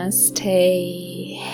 Namaste,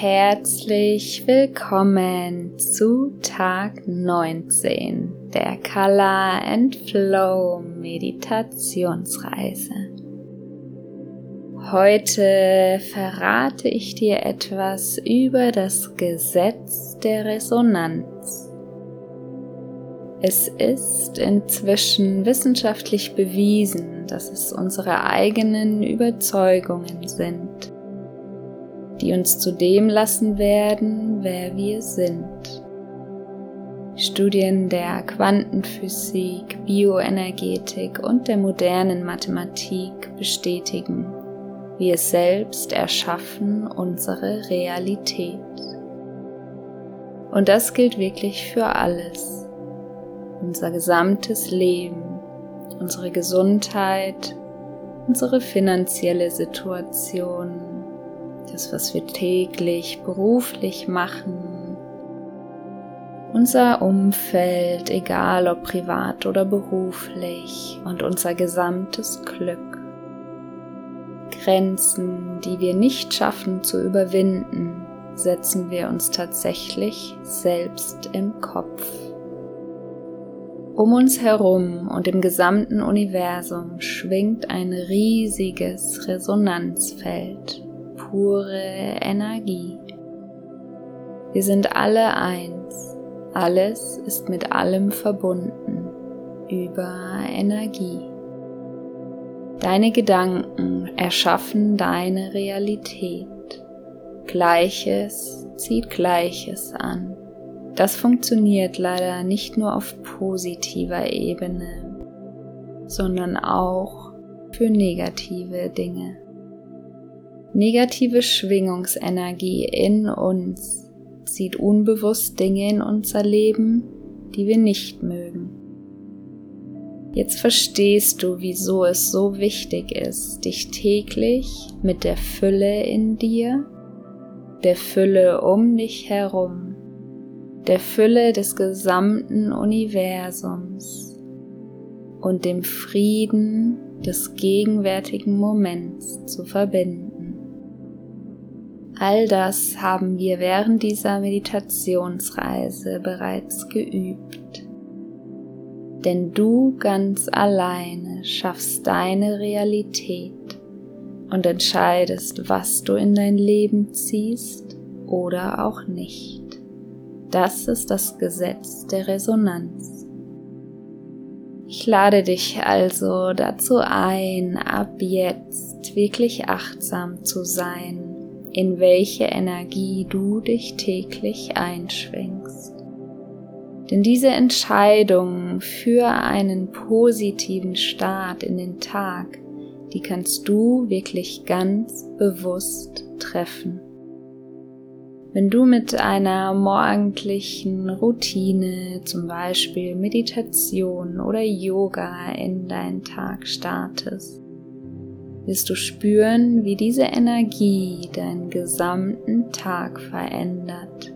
herzlich willkommen zu Tag 19 der Color and Flow Meditationsreise. Heute verrate ich dir etwas über das Gesetz der Resonanz. Es ist inzwischen wissenschaftlich bewiesen, dass es unsere eigenen Überzeugungen sind, die uns zu dem lassen werden, wer wir sind. Studien der Quantenphysik, Bioenergetik und der modernen Mathematik bestätigen, wir selbst erschaffen unsere Realität. Und das gilt wirklich für alles. Unser gesamtes Leben, unsere Gesundheit, unsere finanzielle Situation, das, was wir täglich beruflich machen, unser Umfeld, egal ob privat oder beruflich, und unser gesamtes Glück. Grenzen, die wir nicht schaffen zu überwinden, setzen wir uns tatsächlich selbst im Kopf. Um uns herum und im gesamten Universum schwingt ein riesiges Resonanzfeld pure Energie. Wir sind alle eins, alles ist mit allem verbunden über Energie. Deine Gedanken erschaffen deine Realität. Gleiches zieht Gleiches an. Das funktioniert leider nicht nur auf positiver Ebene, sondern auch für negative Dinge negative Schwingungsenergie in uns zieht unbewusst Dinge in unser Leben, die wir nicht mögen. Jetzt verstehst du, wieso es so wichtig ist, dich täglich mit der Fülle in dir, der Fülle um dich herum, der Fülle des gesamten Universums und dem Frieden des gegenwärtigen Moments zu verbinden. All das haben wir während dieser Meditationsreise bereits geübt. Denn du ganz alleine schaffst deine Realität und entscheidest, was du in dein Leben ziehst oder auch nicht. Das ist das Gesetz der Resonanz. Ich lade dich also dazu ein, ab jetzt wirklich achtsam zu sein in welche Energie du dich täglich einschwingst. Denn diese Entscheidung für einen positiven Start in den Tag, die kannst du wirklich ganz bewusst treffen. Wenn du mit einer morgendlichen Routine, zum Beispiel Meditation oder Yoga in deinen Tag startest, wirst du spüren, wie diese Energie deinen gesamten Tag verändert.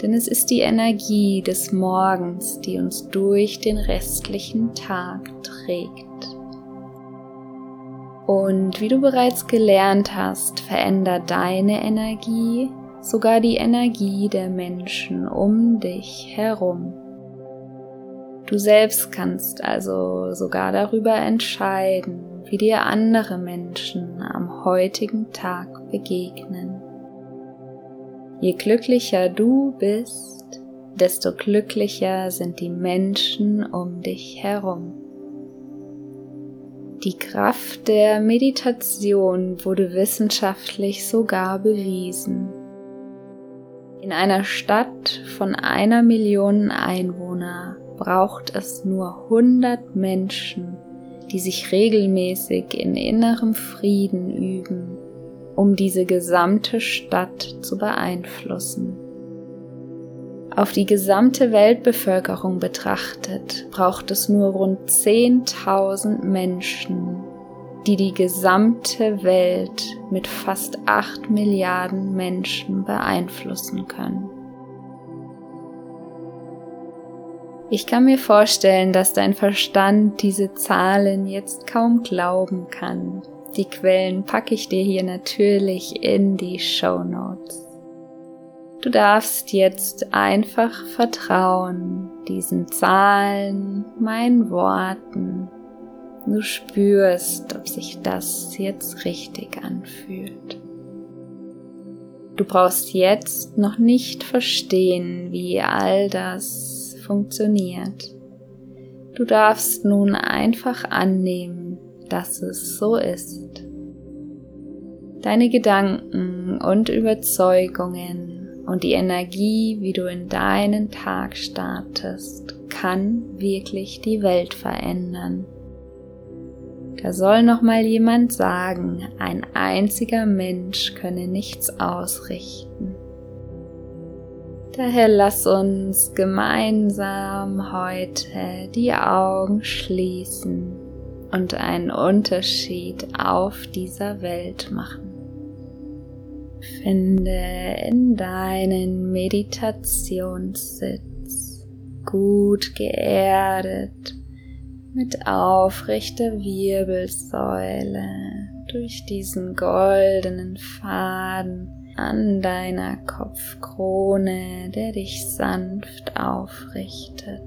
Denn es ist die Energie des Morgens, die uns durch den restlichen Tag trägt. Und wie du bereits gelernt hast, verändert deine Energie sogar die Energie der Menschen um dich herum. Du selbst kannst also sogar darüber entscheiden, wie dir andere Menschen am heutigen Tag begegnen. Je glücklicher du bist, desto glücklicher sind die Menschen um dich herum. Die Kraft der Meditation wurde wissenschaftlich sogar bewiesen. In einer Stadt von einer Million Einwohner braucht es nur 100 Menschen, die sich regelmäßig in innerem Frieden üben, um diese gesamte Stadt zu beeinflussen. Auf die gesamte Weltbevölkerung betrachtet braucht es nur rund 10.000 Menschen, die die gesamte Welt mit fast 8 Milliarden Menschen beeinflussen können. Ich kann mir vorstellen, dass dein Verstand diese Zahlen jetzt kaum glauben kann. Die Quellen packe ich dir hier natürlich in die Show Notes. Du darfst jetzt einfach vertrauen diesen Zahlen, meinen Worten. Du spürst, ob sich das jetzt richtig anfühlt. Du brauchst jetzt noch nicht verstehen, wie all das funktioniert. Du darfst nun einfach annehmen, dass es so ist. Deine Gedanken und Überzeugungen und die Energie, wie du in deinen Tag startest, kann wirklich die Welt verändern. Da soll noch mal jemand sagen, ein einziger Mensch könne nichts ausrichten. Daher lass uns gemeinsam heute die Augen schließen und einen Unterschied auf dieser Welt machen. Finde in deinen Meditationssitz gut geerdet mit aufrechter Wirbelsäule durch diesen goldenen Faden an deiner Kopfkrone, der dich sanft aufrichtet.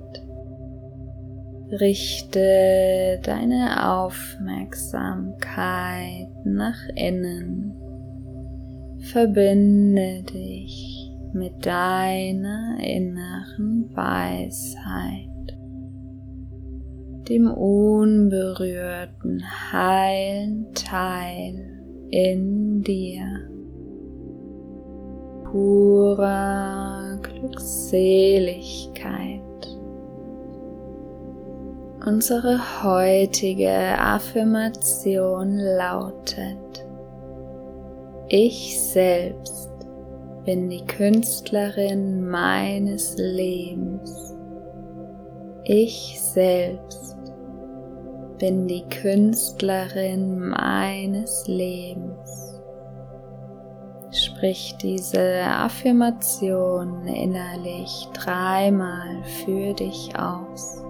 Richte deine Aufmerksamkeit nach innen. Verbinde dich mit deiner inneren Weisheit dem unberührten, heilen Teil in dir. Purer Glückseligkeit. Unsere heutige Affirmation lautet, ich selbst bin die Künstlerin meines Lebens. Ich selbst bin die Künstlerin meines Lebens. Sprich diese Affirmation innerlich dreimal für dich aus.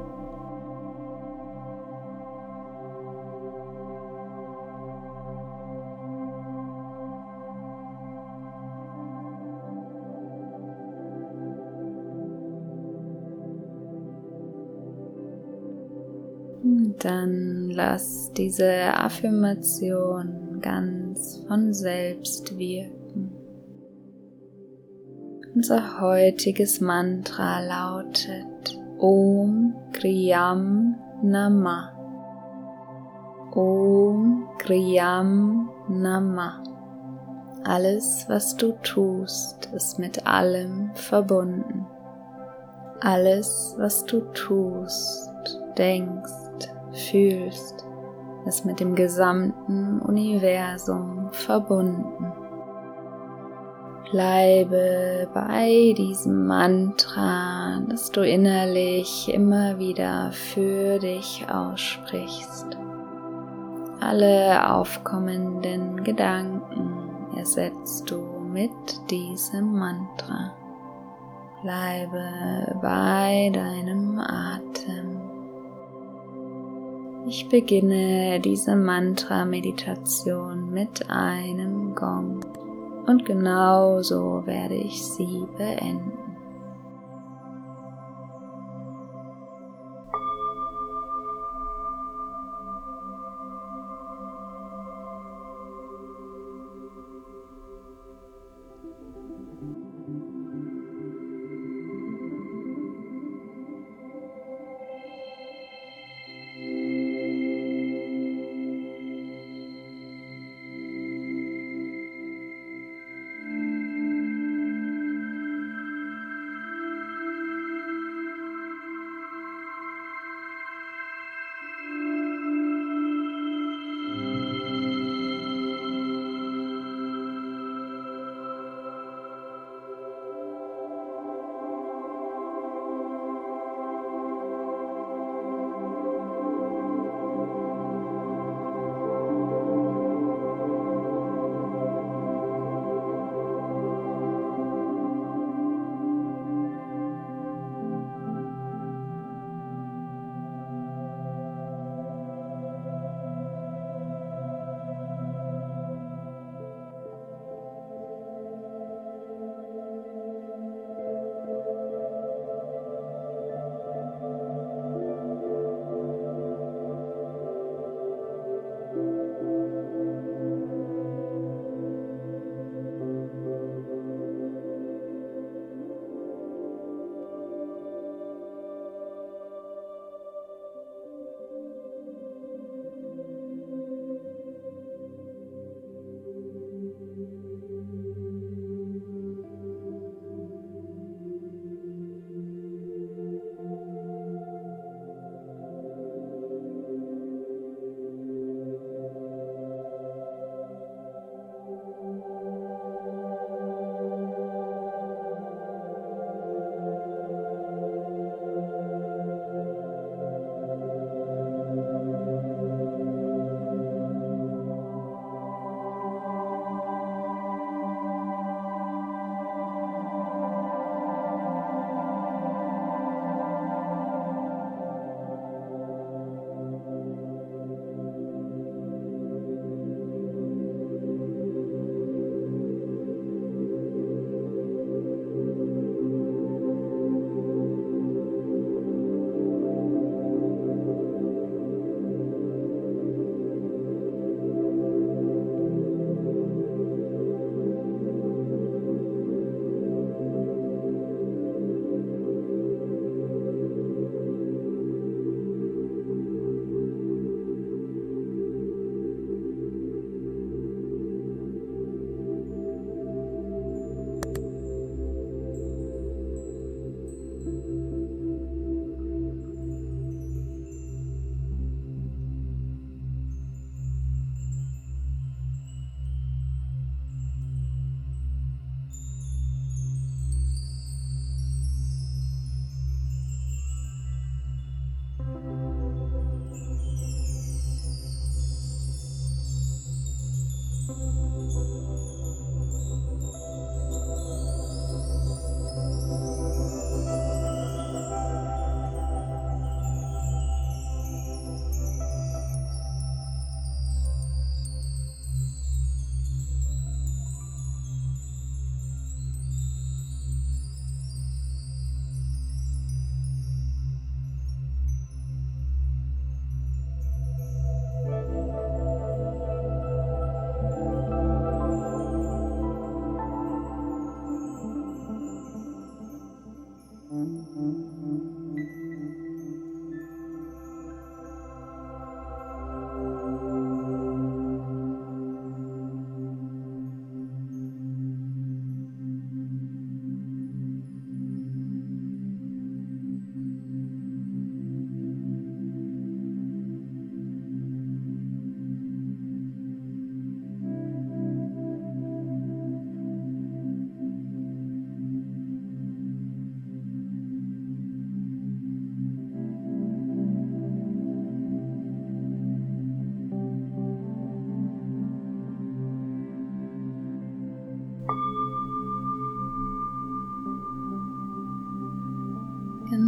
dann lass diese Affirmation ganz von selbst wirken. Unser heutiges Mantra lautet Om Kriyam Nama. Om Kriyam Nama. Alles, was du tust, ist mit allem verbunden. Alles, was du tust, denkst, fühlst, ist mit dem gesamten Universum verbunden. Bleibe bei diesem Mantra, das du innerlich immer wieder für dich aussprichst. Alle aufkommenden Gedanken ersetzt du mit diesem Mantra. Bleibe bei deinem Atem. Ich beginne diese Mantra-Meditation mit einem Gong und genauso werde ich sie beenden.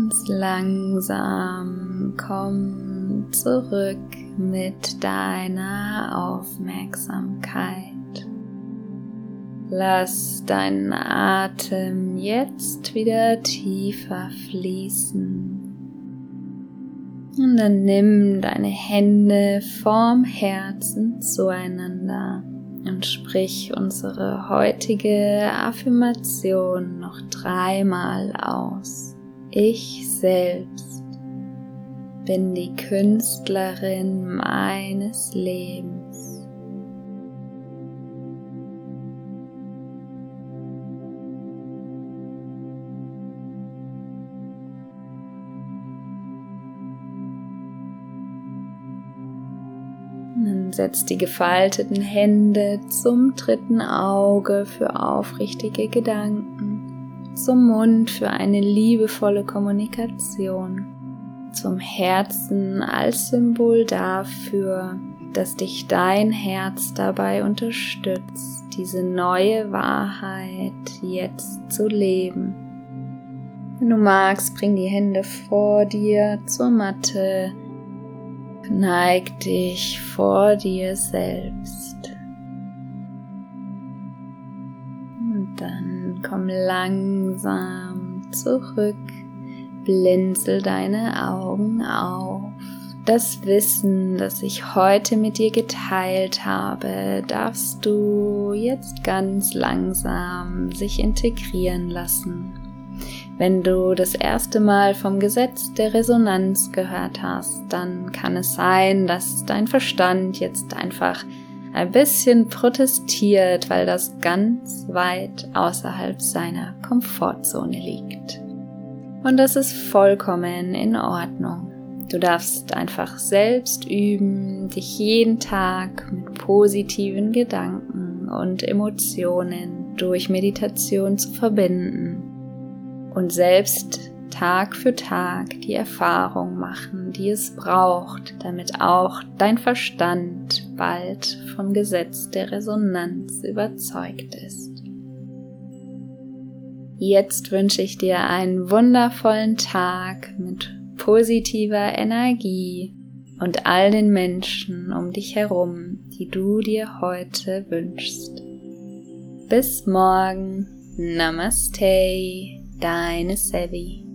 Ganz langsam komm zurück mit deiner Aufmerksamkeit. Lass deinen Atem jetzt wieder tiefer fließen. Und dann nimm deine Hände vorm Herzen zueinander und sprich unsere heutige Affirmation noch dreimal aus. Ich selbst bin die Künstlerin meines Lebens. Dann setzt die gefalteten Hände zum dritten Auge für aufrichtige Gedanken, zum Mund für eine liebevolle Kommunikation, zum Herzen als Symbol dafür, dass dich dein Herz dabei unterstützt, diese neue Wahrheit jetzt zu leben. Wenn du magst, bring die Hände vor dir zur Matte, Neig dich vor dir selbst. Langsam zurück, blinzel deine Augen auf. Das Wissen, das ich heute mit dir geteilt habe, darfst du jetzt ganz langsam sich integrieren lassen. Wenn du das erste Mal vom Gesetz der Resonanz gehört hast, dann kann es sein, dass dein Verstand jetzt einfach ein bisschen protestiert, weil das ganz weit außerhalb seiner Komfortzone liegt. Und das ist vollkommen in Ordnung. Du darfst einfach selbst üben, dich jeden Tag mit positiven Gedanken und Emotionen durch Meditation zu verbinden und selbst Tag für Tag die Erfahrung machen, die es braucht, damit auch dein Verstand bald vom Gesetz der Resonanz überzeugt ist. Jetzt wünsche ich dir einen wundervollen Tag mit positiver Energie und all den Menschen um dich herum, die du dir heute wünschst. Bis morgen. Namaste deine Sevi.